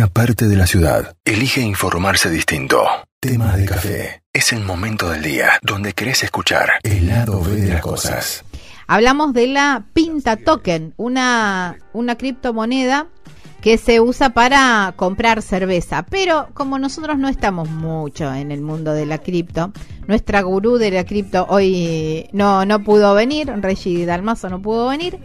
una parte de la ciudad elige informarse distinto. Tema de café. Es el momento del día donde querés escuchar el lado B de las cosas. Hablamos de la Pinta Token, una, una criptomoneda que se usa para comprar cerveza. Pero como nosotros no estamos mucho en el mundo de la cripto, nuestra gurú de la cripto hoy no, no pudo venir, Reggie Dalmazo no pudo venir.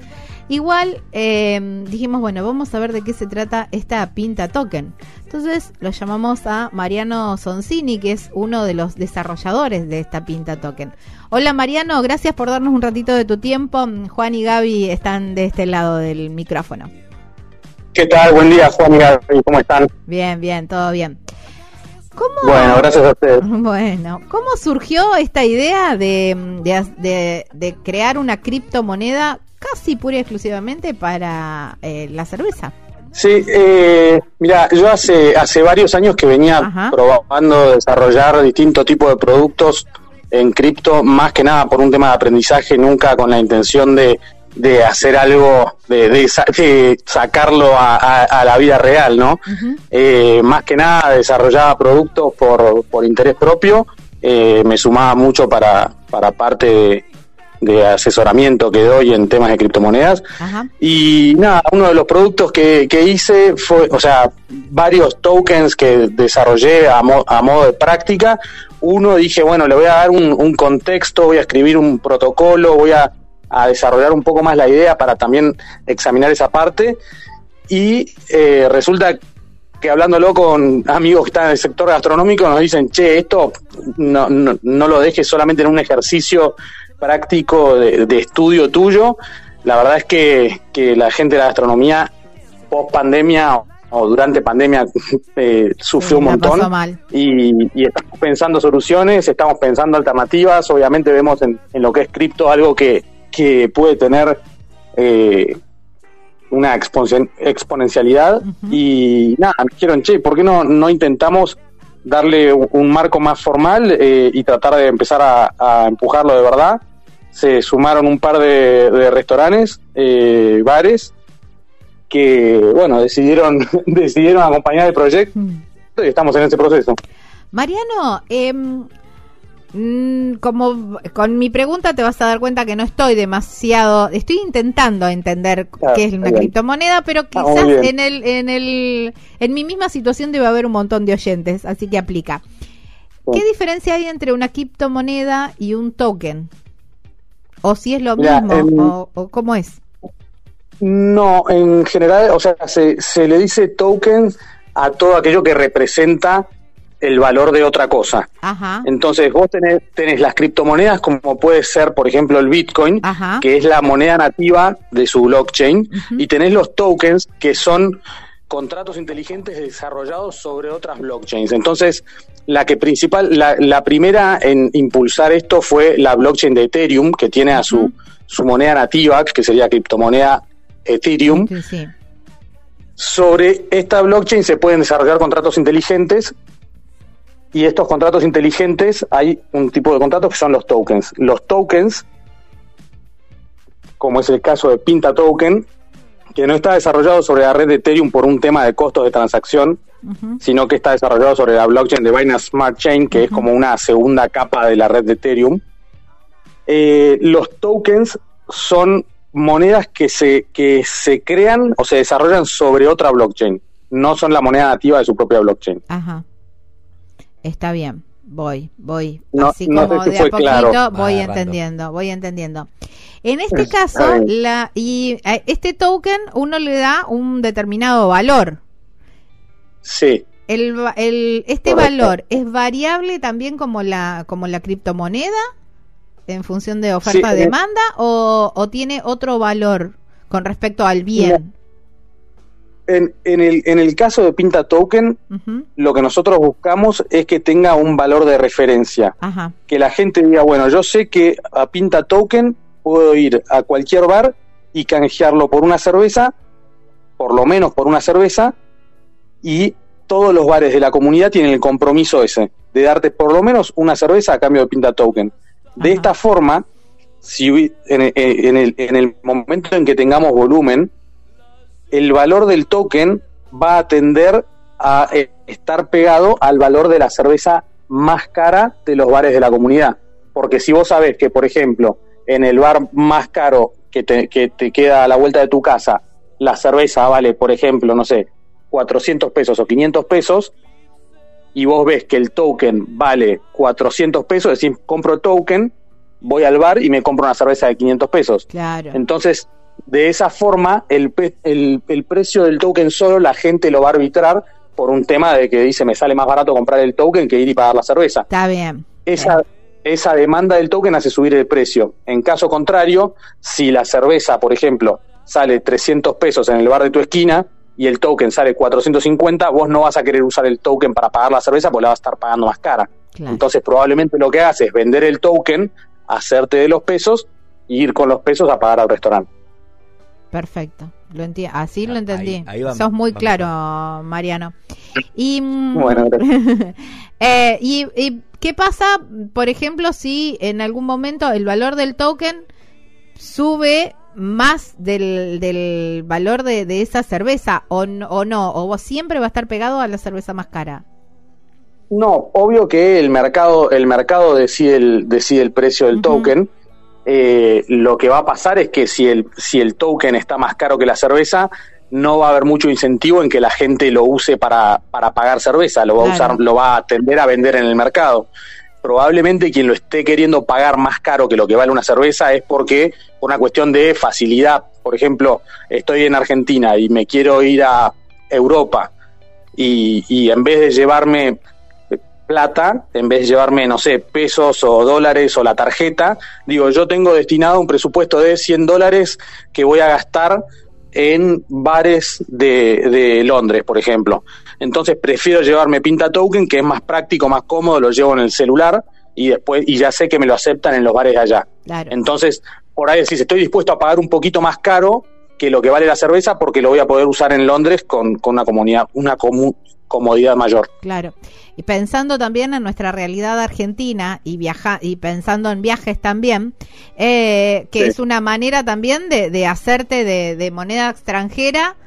Igual eh, dijimos, bueno, vamos a ver de qué se trata esta pinta token. Entonces lo llamamos a Mariano Soncini, que es uno de los desarrolladores de esta pinta token. Hola Mariano, gracias por darnos un ratito de tu tiempo. Juan y Gaby están de este lado del micrófono. ¿Qué tal? Buen día, Juan y Gaby, ¿cómo están? Bien, bien, todo bien. ¿Cómo, bueno, gracias a ustedes. Bueno, ¿cómo surgió esta idea de, de, de crear una criptomoneda casi pura y exclusivamente para eh, la cerveza. Sí, eh, mira, yo hace, hace varios años que venía probando desarrollar distintos tipos de productos en cripto, más que nada por un tema de aprendizaje, nunca con la intención de, de hacer algo, de, de, sacarlo a, la vida real, ¿no? eh, más que nada desarrollaba productos por, por interés propio, eh, me sumaba mucho para, para parte de, de asesoramiento que doy en temas de criptomonedas. Y nada, uno de los productos que, hice fue, o sea, varios tokens que desarrollé a, a modo de práctica. Uno dije, bueno, le voy a dar un, contexto, voy a escribir un protocolo, voy a, desarrollar un poco más la idea para también examinar esa parte. Y eh, resulta que hablándolo con amigos que están en el sector gastronómico nos dicen, che, esto no, no, no lo dejes solamente en un ejercicio práctico de, estudio tuyo. La verdad es que, que, la gente de la gastronomía, post pandemia o durante pandemia, eh, sufrió un montón. Y, estamos pensando soluciones, estamos pensando alternativas. Obviamente vemos en, lo que es cripto algo que, que puede tener eh, una exponencialidad. Y nada, me dijeron, che, ¿por qué no, no intentamos darle un, marco más formal eh, y tratar de empezar a, empujarlo de verdad. Se sumaron un par de, restaurantes, eh, bares, que, bueno, decidieron, decidieron acompañar el proyecto mm. y estamos en ese proceso. Mariano, eh, como con mi pregunta te vas a dar cuenta que no estoy demasiado, estoy intentando entender qué es una criptomoneda, pero ah, quizás en el, en el, en mi misma situación debe haber un montón de oyentes, así que aplica. ¿Qué diferencia hay entre una criptomoneda y un token? O si es lo mismo, o, cómo es. No, en general, o sea, se, se le dice token a todo aquello que representa el valor de otra cosa. Entonces vos tenés, tenés, las criptomonedas como puede ser, por ejemplo, el Bitcoin, que es la moneda nativa de su blockchain, y tenés los tokens, que son contratos inteligentes desarrollados sobre otras blockchains. Entonces, la que principal, la, primera en impulsar esto fue la blockchain de Ethereum, que tiene a su, su moneda nativa, que sería criptomoneda Ethereum. Sobre esta blockchain se pueden desarrollar contratos inteligentes y estos contratos inteligentes, hay un tipo de contratos que son los tokens. Los tokens, como es el caso de Pinta Token, que no está desarrollado sobre la red de Ethereum por un tema de costos de transacción, sino que está desarrollado sobre la blockchain de Binance Smart Chain, que es como una segunda capa de la red de Ethereum. Eh, los tokens son monedas que se, que se crean o se desarrollan sobre otra blockchain, no son la moneda nativa de su propia blockchain. Ajá. Está bien, voy, voy. Así como de a poquito voy entendiendo, voy entendiendo. En este caso, la y este token uno le da un determinado valor. Sí. El, el, este valor es variable también como la como la criptomoneda en función de oferta demanda o, o, tiene otro valor con respecto al bien. en, en, el, en el caso de Pinta Token, lo que nosotros buscamos es que tenga un valor de referencia. Que la gente diga, bueno, yo sé que a Pinta Token puedo ir a cualquier bar y canjearlo por una cerveza, por lo menos por una cerveza, y todos los bares de la comunidad tienen el compromiso ese, de darte por lo menos una cerveza a cambio de Pinta Token. De esta forma, si en, en, el, en el momento en que tengamos volumen, el valor del token va a tender a eh, estar pegado al valor de la cerveza más cara de los bares de la comunidad. Porque si vos sabés que, por ejemplo, en el bar más caro que te, que te queda a la vuelta de tu casa, la cerveza vale, por ejemplo, no sé, 400 pesos o 500 pesos, y vos ves que el token vale 400 pesos, decís, compro token, voy al bar y me compro una cerveza de 500 pesos. Claro. Entonces, de esa forma, el, el, el precio del token solo la gente lo va a arbitrar por un tema de que dice, me sale más barato comprar el token que ir y pagar la cerveza. Está bien. Esa, esa demanda del token hace subir el precio. En caso contrario, si la cerveza, por ejemplo, sale 300 pesos en el bar de tu esquina, y el token sale 450, vos no vas a querer usar el token para pagar la cerveza porque la vas a estar pagando más cara. Entonces probablemente lo que hagas es vender el token, hacerte de los pesos y ir con los pesos a pagar al restaurante. Perfecto, lo entiendo, así lo entendí. Sos muy claro, Mariano. Y, mm, bueno, eh, y, ¿Y qué pasa, por ejemplo, si en algún momento el valor del token sube más del, del valor de, de, esa cerveza o, o no? ¿O siempre va a estar pegado a la cerveza más cara? No, obvio que el mercado, el mercado decide el, decide el precio del token. Eh, lo que va a pasar es que si el, si el token está más caro que la cerveza, no va a haber mucho incentivo en que la gente lo use para, para pagar cerveza, lo va a usar, lo va a tender a vender en el mercado probablemente quien lo esté queriendo pagar más caro que lo que vale una cerveza es porque por una cuestión de facilidad. Por ejemplo, estoy en Argentina y me quiero ir a Europa y, en vez de llevarme plata, en vez de llevarme, no sé, pesos o dólares o la tarjeta, digo, yo tengo destinado un presupuesto de 100 dólares que voy a gastar en bares de, de Londres, por ejemplo. Entonces prefiero llevarme Pinta Token, que es más práctico, más cómodo, lo llevo en el celular y después y ya sé que me lo aceptan en los bares de allá. Entonces, por ahí decís, estoy dispuesto a pagar un poquito más caro que lo que vale la cerveza porque lo voy a poder usar en Londres con, con una comunidad, una comodidad mayor. Claro. Y pensando también en nuestra realidad argentina y viaja y pensando en viajes también, eh, que es una manera también de, de hacerte de, de moneda extranjera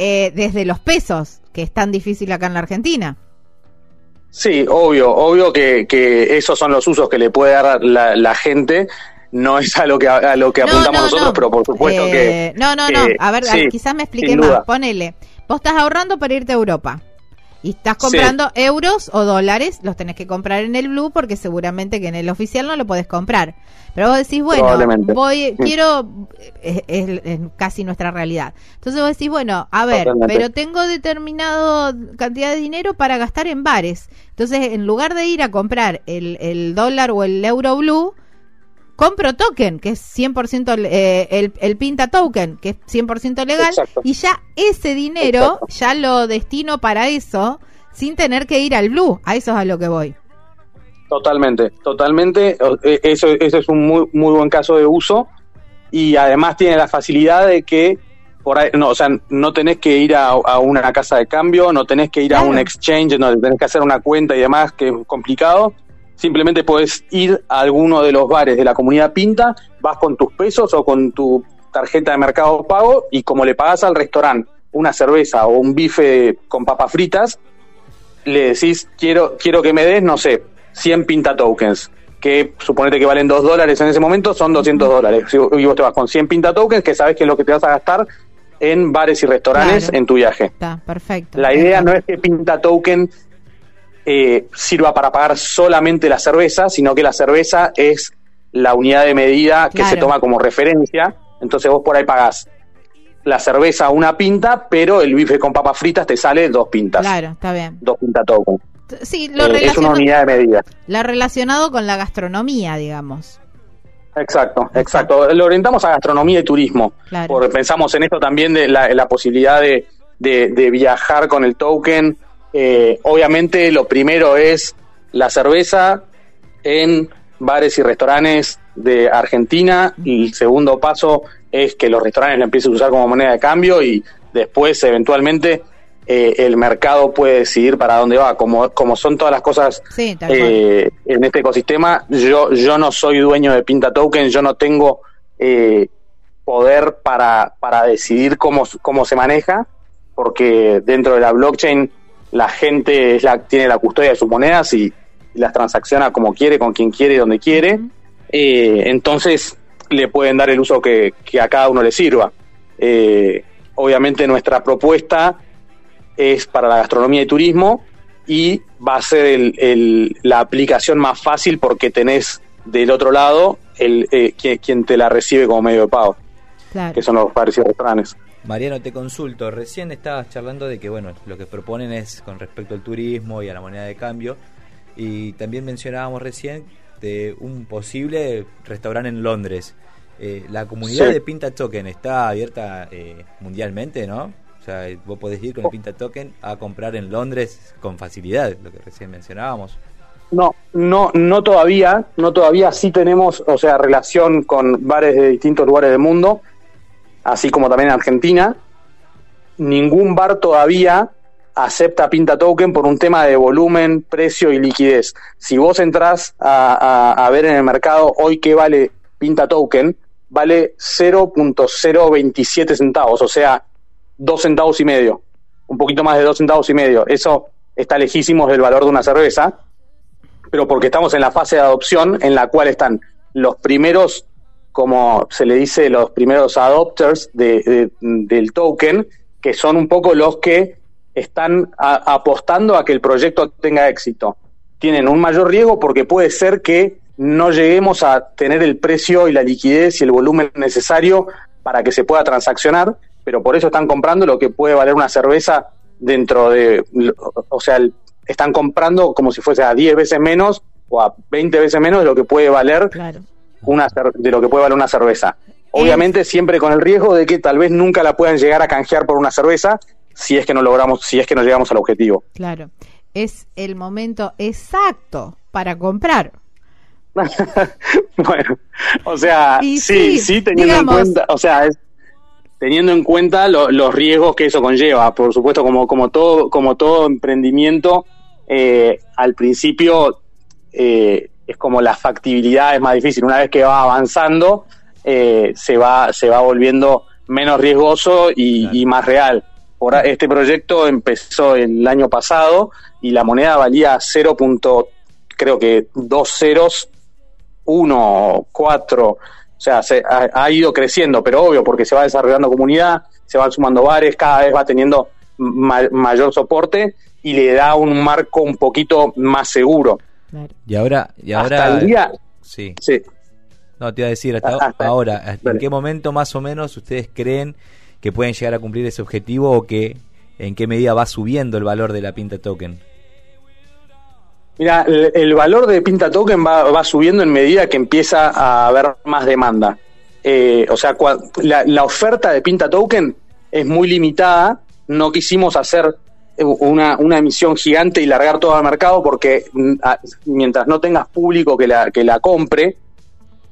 eh, desde los pesos, que es tan difícil acá en la Argentina. Sí, obvio, obvio que, que esos son los usos que le puede dar la, gente. No es a lo que a lo que apuntamos nosotros, pero por supuesto que. Eh, no, no, no. A ver, quizás me explique más. Ponele. Vos estás ahorrando para irte a Europa y estás comprando euros o dólares, los tenés que comprar en el blue porque seguramente que en el oficial no lo podés comprar. Pero vos decís, bueno, voy, quiero, es, casi nuestra realidad. Entonces vos decís, bueno, a ver, pero tengo determinado cantidad de dinero para gastar en bares. Entonces, en lugar de ir a comprar el, el dólar o el euro blue, compro token, que es 100% eh, el, el, pinta token, que es 100% legal, y ya ese dinero ya lo destino para eso sin tener que ir al blue, a eso es a lo que voy. Totalmente, totalmente, e, eso, eso es un muy, muy buen caso de uso. Y además tiene la facilidad de que por ahí, no, o sea, no tenés que ir a, una casa de cambio, no tenés que ir a un exchange, no tenés que hacer una cuenta y demás, que es complicado, Simplemente puedes ir a alguno de los bares de la comunidad Pinta, vas con tus pesos o con tu tarjeta de mercado pago y como le pagas al restaurante una cerveza o un bife con papas fritas, le decís, quiero, quiero que me des, no sé, 100 Pinta tokens, que suponete que valen 2 dólares en ese momento, son 200 dólares. Y vos te vas con 100 Pinta tokens, que sabes que es lo que te vas a gastar en bares y restaurantes en tu viaje. Está, perfecto. La idea no es que Pinta Token eh, sirva para pagar solamente la cerveza, sino que la cerveza es la unidad de medida que se toma como referencia. Entonces vos por ahí pagás la cerveza una pinta, pero el bife con papas fritas te sale dos pintas. Claro, está bien. Dos pintas todo. Sí, lo eh, es una unidad de medida. La relacionado con la gastronomía, digamos. Exacto, exacto. Lo orientamos a gastronomía y turismo. Porque pensamos en esto también de la, posibilidad de, de, viajar con el token eh, obviamente lo primero es la cerveza en bares y restaurantes de Argentina y el segundo paso es que los restaurantes la empiecen a usar como moneda de cambio y después eventualmente eh, el mercado puede decidir para dónde va. Como, como son todas las cosas eh, en este ecosistema, yo, yo no soy dueño de Pinta Token, yo no tengo poder para, para decidir cómo, cómo se maneja, porque dentro de la blockchain la gente es la, tiene la custodia de sus monedas y, las transacciona como quiere, con quien quiere y donde quiere. Eh, entonces le pueden dar el uso que, a cada uno le sirva. Eh, obviamente nuestra propuesta es para la gastronomía y turismo y va a ser la aplicación más fácil porque tenés del otro lado el, eh, quien, te la recibe como medio de pago, que son los bares y restaurantes. Mariano, te consulto. Recién estabas charlando de que, bueno, lo que proponen es con respecto al turismo y a la moneda de cambio. Y también mencionábamos recién de un posible restaurante en Londres. Eh, la comunidad de Pinta Token está abierta eh, mundialmente, ¿no? O sea, vos podés ir con el Pinta Token a comprar en Londres con facilidad, lo que recién mencionábamos. No, no, no todavía, no todavía. Sí tenemos, o sea, relación con bares de distintos lugares del mundo así como también en Argentina. Ningún bar todavía acepta Pinta Token por un tema de volumen, precio y liquidez. Si vos entrás a, ver en el mercado hoy qué vale Pinta Token, vale 0.027 centavos, o sea, 2 centavos y medio, un poquito más de 2 centavos y medio. Eso está lejísimos del valor de una cerveza, pero porque estamos en la fase de adopción en la cual están los primeros como se le dice, los primeros adopters de, del token, que son un poco los que están apostando a que el proyecto tenga éxito. Tienen un mayor riesgo porque puede ser que no lleguemos a tener el precio y la liquidez y el volumen necesario para que se pueda transaccionar, pero por eso están comprando lo que puede valer una cerveza dentro de, o sea, están comprando como si fuese a 10 veces menos o a 20 veces menos de lo que puede valer una de lo que puede valer una cerveza. Obviamente siempre con el riesgo de que tal vez nunca la puedan llegar a canjear por una cerveza si es que no logramos, si es que no llegamos al objetivo. Claro, es el momento exacto para comprar. bueno, o sea, sí, sí, teniendo en cuenta, o sea, es, teniendo en cuenta los riesgos que eso conlleva, por supuesto, como como todo como todo emprendimiento, eh, al principio eh, es como la factibilidad es más difícil. Una vez que va avanzando, eh, se, va, se va volviendo menos riesgoso y, más real. Por, este proyecto empezó el año pasado y la moneda valía 0. creo que dos ceros, uno, cuatro. O sea, se, ha, ido creciendo, pero obvio, porque se va desarrollando comunidad, se van sumando bares, cada vez va teniendo mayor soporte y le da un marco un poquito más seguro. Y ahora, y ahora día, sí. No, te iba a decir, hasta, ahora, ¿en qué momento más o menos ustedes creen que pueden llegar a cumplir ese objetivo o que en qué medida va subiendo el valor de la Pinta Token? Mira, el, valor de Pinta Token va, subiendo en medida que empieza a haber más demanda. Eh, o sea, la, la, oferta de Pinta Token es muy limitada. No quisimos hacer una, una emisión gigante y largar todo al mercado porque mm, mientras no tengas público que la, que la compre,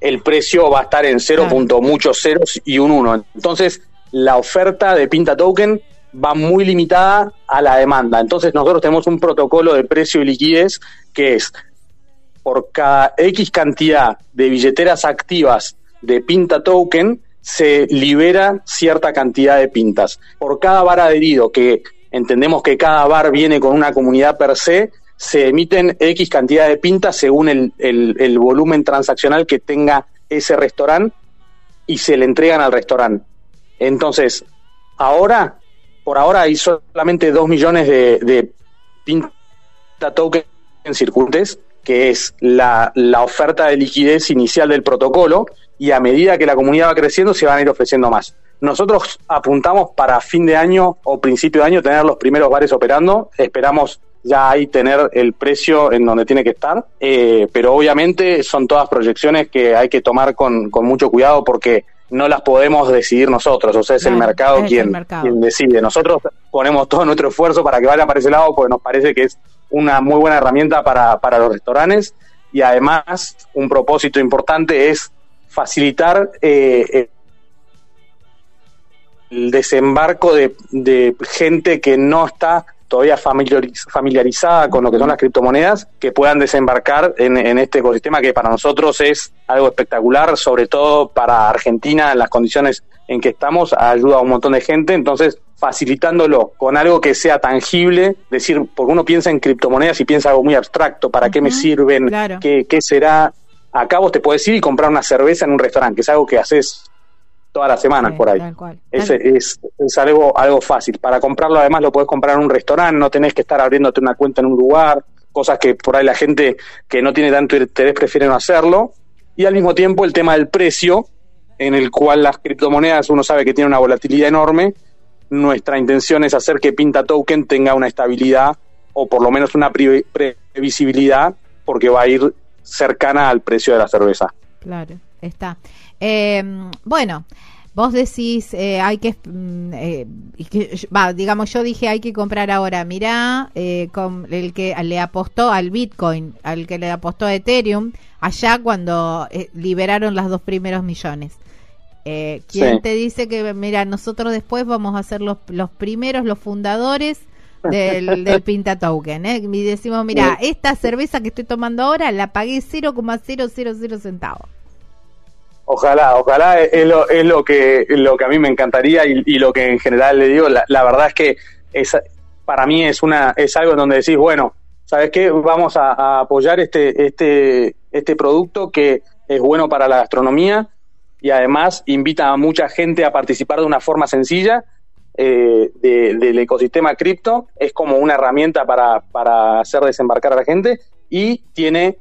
el precio va a estar en 0. muchos ceros y un 1. Entonces, la oferta de Pinta Token va muy limitada a la demanda. Entonces, nosotros tenemos un protocolo de precio y liquidez que es por cada X cantidad de billeteras activas de Pinta Token, se libera cierta cantidad de pintas. Por cada bar adherido que entendemos que cada bar viene con una comunidad per se, se emiten X cantidad de pintas según el, volumen transaccional que tenga ese restaurante y se le entregan al restaurante. Entonces, ahora, por ahora hay solamente 2 millones de, de pinta token en circuites, que es la oferta de liquidez inicial del protocolo, y a medida que la comunidad va creciendo se van a ir ofreciendo más. Nosotros apuntamos para fin de año o principio de año tener los primeros bares operando. Esperamos ya ahí tener el precio en donde tiene que estar, eh, pero obviamente son todas proyecciones que hay que tomar con, mucho cuidado porque no las podemos decidir nosotros, o sea, es el mercado, quien, quien decide. Nosotros ponemos todo nuestro esfuerzo para que vaya para ese lado porque nos parece que es una muy buena herramienta para, para los restaurantes y además un propósito importante es facilitar eh, el desembarco de, gente que no está todavía familiarizada con lo que son las criptomonedas, que puedan desembarcar en, este ecosistema que para nosotros es algo espectacular, sobre todo para Argentina, en las condiciones en que estamos, ayuda a un montón de gente, entonces facilitándolo con algo que sea tangible, decir, porque uno piensa en criptomonedas y piensa algo muy abstracto, ¿para qué me sirven? ¿Qué, ¿Qué será? Acá vos te puedes ir y comprar una cerveza en un restaurante, que es algo que haces todas las semanas por ahí. Es, es, es, algo, algo fácil. Para comprarlo además lo puedes comprar en un restaurante, no tenés que estar abriéndote una cuenta en un lugar, cosas que por ahí la gente que no tiene tanto interés prefiere no hacerlo. Y al mismo tiempo el tema del precio, en el cual las criptomonedas uno sabe que tiene una volatilidad enorme. Nuestra intención es hacer que Pinta Token tenga una estabilidad o por lo menos una previsibilidad porque va a ir cercana al precio de la cerveza. Claro, está. Eh, bueno, vos decís, eh, hay que, mm, eh, va, digamos, yo dije, hay que comprar ahora. Mirá, eh, con el que le apostó al Bitcoin, al que le apostó a Ethereum, allá cuando liberaron las dos primeros millones. ¿Quién te dice que, mira, nosotros después vamos a ser los, los primeros, los fundadores? del, del Pinta Token. ¿eh? Y decimos, mira, esta cerveza que estoy tomando ahora la pagué 0,000 centavos. Ojalá, ojalá es lo, es lo que lo que a mí me encantaría y, lo que en general le digo. La, verdad es que es, para mí es una es algo en donde decís, bueno, ¿sabes qué? Vamos a, apoyar este este este producto que es bueno para la gastronomía y además invita a mucha gente a participar de una forma sencilla eh, del ecosistema cripto. Es como una herramienta para, para hacer desembarcar a la gente y tiene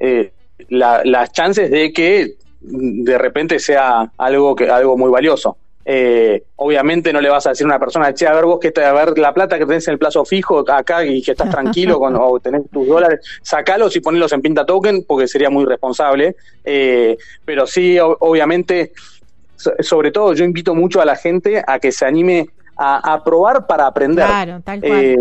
eh, las chances de que de repente sea algo que algo muy valioso. Eh, obviamente no le vas a decir a una persona, che, a ver vos que a ver la plata que tenés en el plazo fijo acá y que estás tranquilo con, o tenés tus dólares, sacalos y ponlos en pinta token porque sería muy responsable. Eh, pero sí, obviamente, sobre todo yo invito mucho a la gente a que se anime a, probar para aprender. Claro, tal cual. Eh,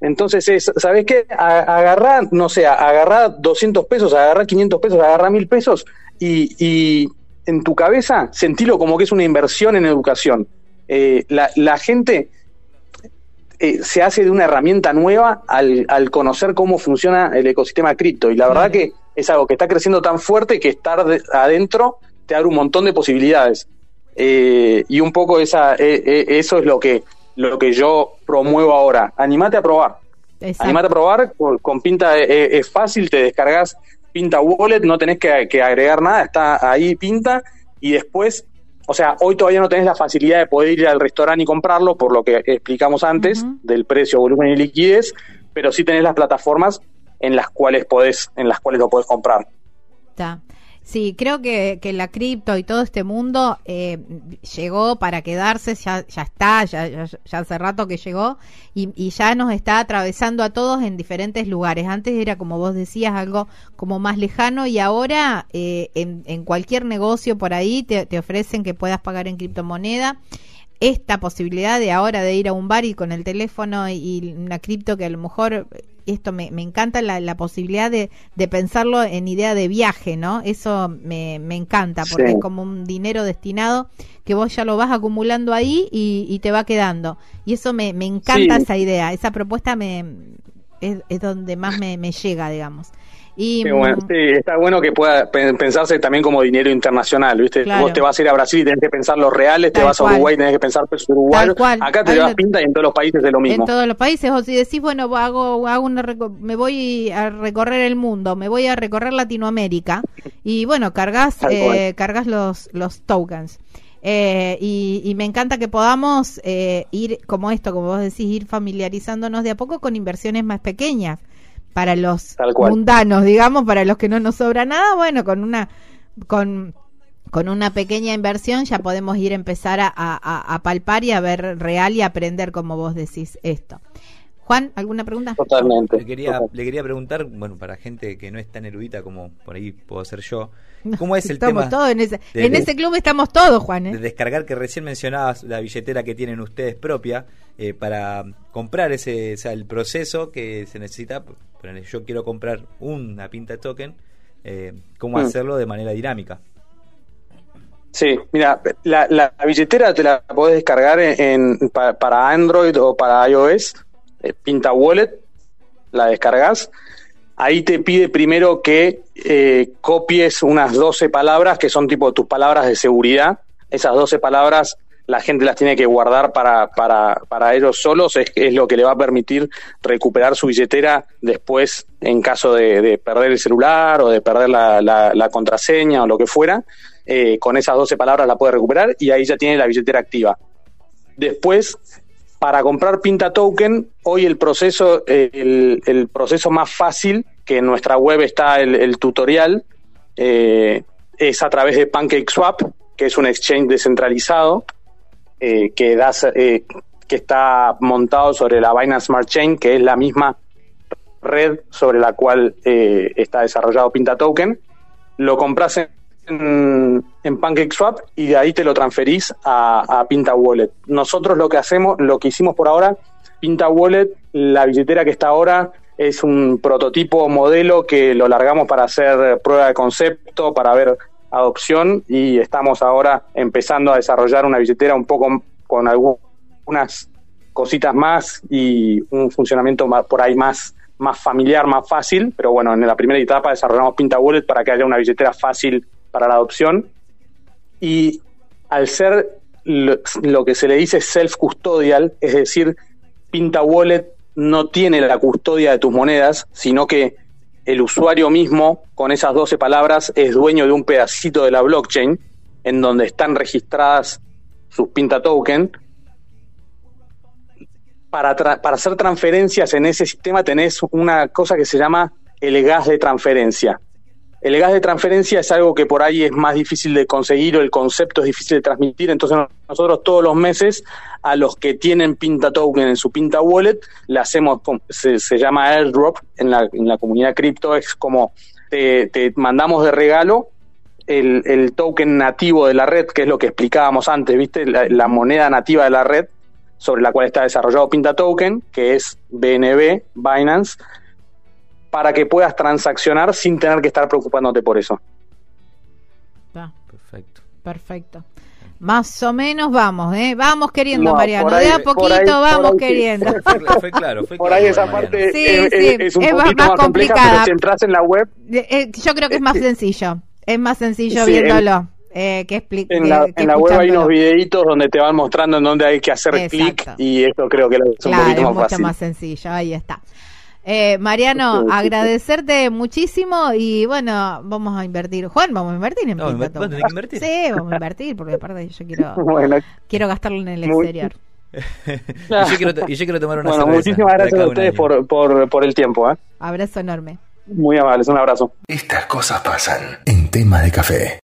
entonces es, ¿sabes qué? Agarrar, no sé, agarrar 200 pesos, agarrar 500 pesos, agarrar 1000 pesos y, en tu cabeza sentilo como que es una inversión en educación. Eh, la, gente eh, se hace de una herramienta nueva al, al, conocer cómo funciona el ecosistema cripto y la verdad que es algo que está creciendo tan fuerte que estar adentro te abre un montón de posibilidades. Eh, y un poco esa, eso es lo que, lo que yo promuevo ahora. Animate a probar. Animate a probar, con, Pinta es fácil, te descargas Pinta Wallet, no tenés que, agregar nada, está ahí Pinta y después, o sea, hoy todavía no tenés la facilidad de poder ir al restaurante y comprarlo, por lo que explicamos antes, del precio, volumen y liquidez, pero sí tenés las plataformas en las cuales podés, en las cuales lo podés comprar. Está. Sí, creo que, que la cripto y todo este mundo eh, llegó para quedarse, ya, ya está, ya, ya, hace rato que llegó y, y, ya nos está atravesando a todos en diferentes lugares. Antes era, como vos decías, algo como más lejano y ahora eh, en, en, cualquier negocio por ahí te, te ofrecen que puedas pagar en criptomoneda esta posibilidad de ahora de ir a un bar y con el teléfono y una cripto que a lo mejor esto me, me encanta la, posibilidad de, de, pensarlo en idea de viaje, ¿no? Eso me, me encanta porque es como un dinero destinado que vos ya lo vas acumulando ahí y, te va quedando. Y eso me, me encanta esa idea, esa propuesta me es, es donde más me, me llega, digamos. Y, mm, sí, está bueno que pueda pensarse también como dinero internacional, ¿viste? Vos te vas a ir a Brasil y tenés que pensar los reales, te vas a Uruguay y tenés que pensar peso uruguayo. Acá te das pinta y en todos los países es lo mismo. En todos los países, o si decís, bueno, hago, hago una me voy a recorrer el mundo, me voy a recorrer Latinoamérica y bueno, cargas, eh, cargas los, los tokens. Eh, y, y, me encanta que podamos eh, ir, como esto, como vos decís, ir familiarizándonos de a poco con inversiones más pequeñas para los mundanos, digamos, para los que no nos sobra nada, bueno, con una con con una pequeña inversión ya podemos ir a empezar a, a, palpar y a ver real y aprender, como vos decís, esto. Juan, ¿alguna pregunta? Totalmente. Le quería, le quería preguntar, bueno, para gente que no es tan erudita como por ahí puedo ser yo, ¿cómo es el tema? Todos en ese, en ese club estamos todos, Juan. ¿eh? De descargar, que recién mencionabas la billetera que tienen ustedes propia, eh, para comprar ese, o sea, el proceso que se necesita yo quiero comprar una pinta token, eh, ¿cómo mm. hacerlo de manera dinámica? Sí, mira, la, billetera te la podés descargar en, para Android o para iOS eh, Pinta Wallet, la descargas. Ahí te pide primero que eh, copies unas 12 palabras que son tipo tus palabras de seguridad. Esas 12 palabras la gente las tiene que guardar para, para, para ellos solos, es, es, lo que le va a permitir recuperar su billetera después en caso de, perder el celular o de perder la, la, contraseña o lo que fuera. Eh, con esas 12 palabras la puede recuperar y ahí ya tiene la billetera activa. Después, para comprar Pinta Token, hoy el proceso, el, el proceso más fácil, que en nuestra web está el, tutorial, eh, es a través de PancakeSwap, que es un exchange descentralizado eh, que, da, eh, que está montado sobre la Binance Smart Chain, que es la misma red sobre la cual eh, está desarrollado Pinta Token. Lo compras en, en PancakeSwap y de ahí te lo transferís a, Pinta Wallet. Nosotros lo que hacemos, lo que hicimos por ahora, Pinta Wallet, la billetera que está ahora es un prototipo modelo que lo largamos para hacer prueba de concepto, para ver adopción y estamos ahora empezando a desarrollar una billetera un poco con algunas cositas más y un funcionamiento por ahí más, más familiar, más fácil, pero bueno, en la primera etapa desarrollamos Pinta Wallet para que haya una billetera fácil para la adopción. Y al ser lo, que se le dice self-custodial, es decir, Pinta Wallet no tiene la custodia de tus monedas, sino que el usuario mismo, con esas 12 palabras, es dueño de un pedacito de la blockchain en donde están registradas sus pinta token. Para, para hacer transferencias en ese sistema tenés una cosa que se llama el gas de transferencia. El gas de transferencia es algo que por ahí es más difícil de conseguir o el concepto es difícil de transmitir, entonces nosotros todos los meses a los que tienen Pinta Token en su Pinta Wallet le hacemos, se, llama airdrop en la, en la comunidad cripto, es como te, mandamos de regalo el, token nativo de la red, que es lo que explicábamos antes, ¿viste? La, moneda nativa de la red sobre la cual está desarrollado Pinta Token, que es BNB, Binance, para que puedas transaccionar sin tener que estar preocupándote por eso. perfecto. Perfecto. Más o menos vamos, ¿eh? Vamos queriendo, Mariano. de a poquito vamos queriendo. Fue, claro, fue Por ahí esa parte es, un poquito más, complicada. si entras en la web. Eh, yo creo que es más sencillo. Es más sencillo viéndolo. Eh, que explique, en la, en la web hay unos videitos donde te van mostrando en dónde hay que hacer clic y eso creo que es un poquito más mucho más sencillo, ahí está. Eh, Mariano, agradecerte muchísimo y bueno, vamos a invertir. Juan, vamos a invertir en no, que invertir? Sí, vamos a invertir porque aparte yo quiero, quiero gastarlo en el exterior. y, yo quiero, y, yo quiero, tomar una bueno, Muchísimas gracias a ustedes por, por, por el tiempo. ¿eh? Abrazo enorme. Muy amables, un abrazo. Estas cosas pasan en tema de café.